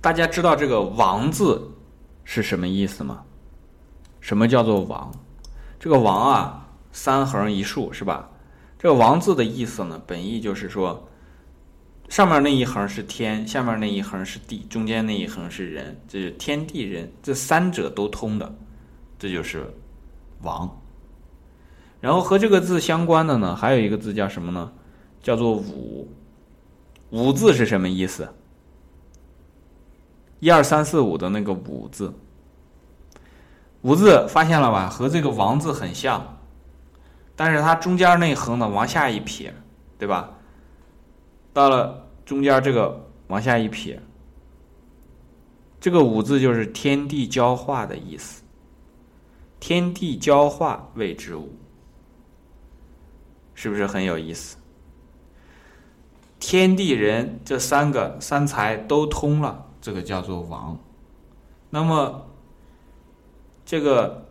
大家知道这个“王”字是什么意思吗？什么叫做“王”？这个“王”啊，三横一竖是吧？这个“王”字的意思呢，本意就是说，上面那一横是天，下面那一横是地，中间那一横是人，这是天地人这三者都通的，这就是“王”。然后和这个字相关的呢，还有一个字叫什么呢？叫做“武”。五字是什么意思？一二三四五的那个五字，五字发现了吧？和这个王字很像，但是它中间那横呢往下一撇，对吧？到了中间这个往下一撇，这个五字就是天地交化的意思。天地交化谓之武，是不是很有意思？天地人这三个三才都通了，这个叫做王。那么这个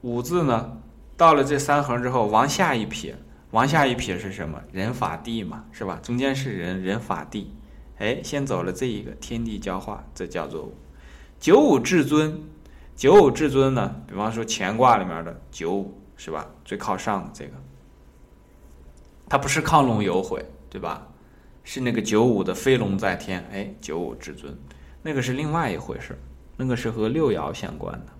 五字呢，到了这三横之后，往下一撇，往下一撇是什么？人法地嘛，是吧？中间是人，人法地。哎，先走了这一个天地交化，这叫做九五至尊。九五至尊呢，比方说乾卦里面的九五，是吧？最靠上的这个，它不是亢龙有悔。对吧？是那个九五的飞龙在天，哎，九五至尊，那个是另外一回事那个是和六爻相关的。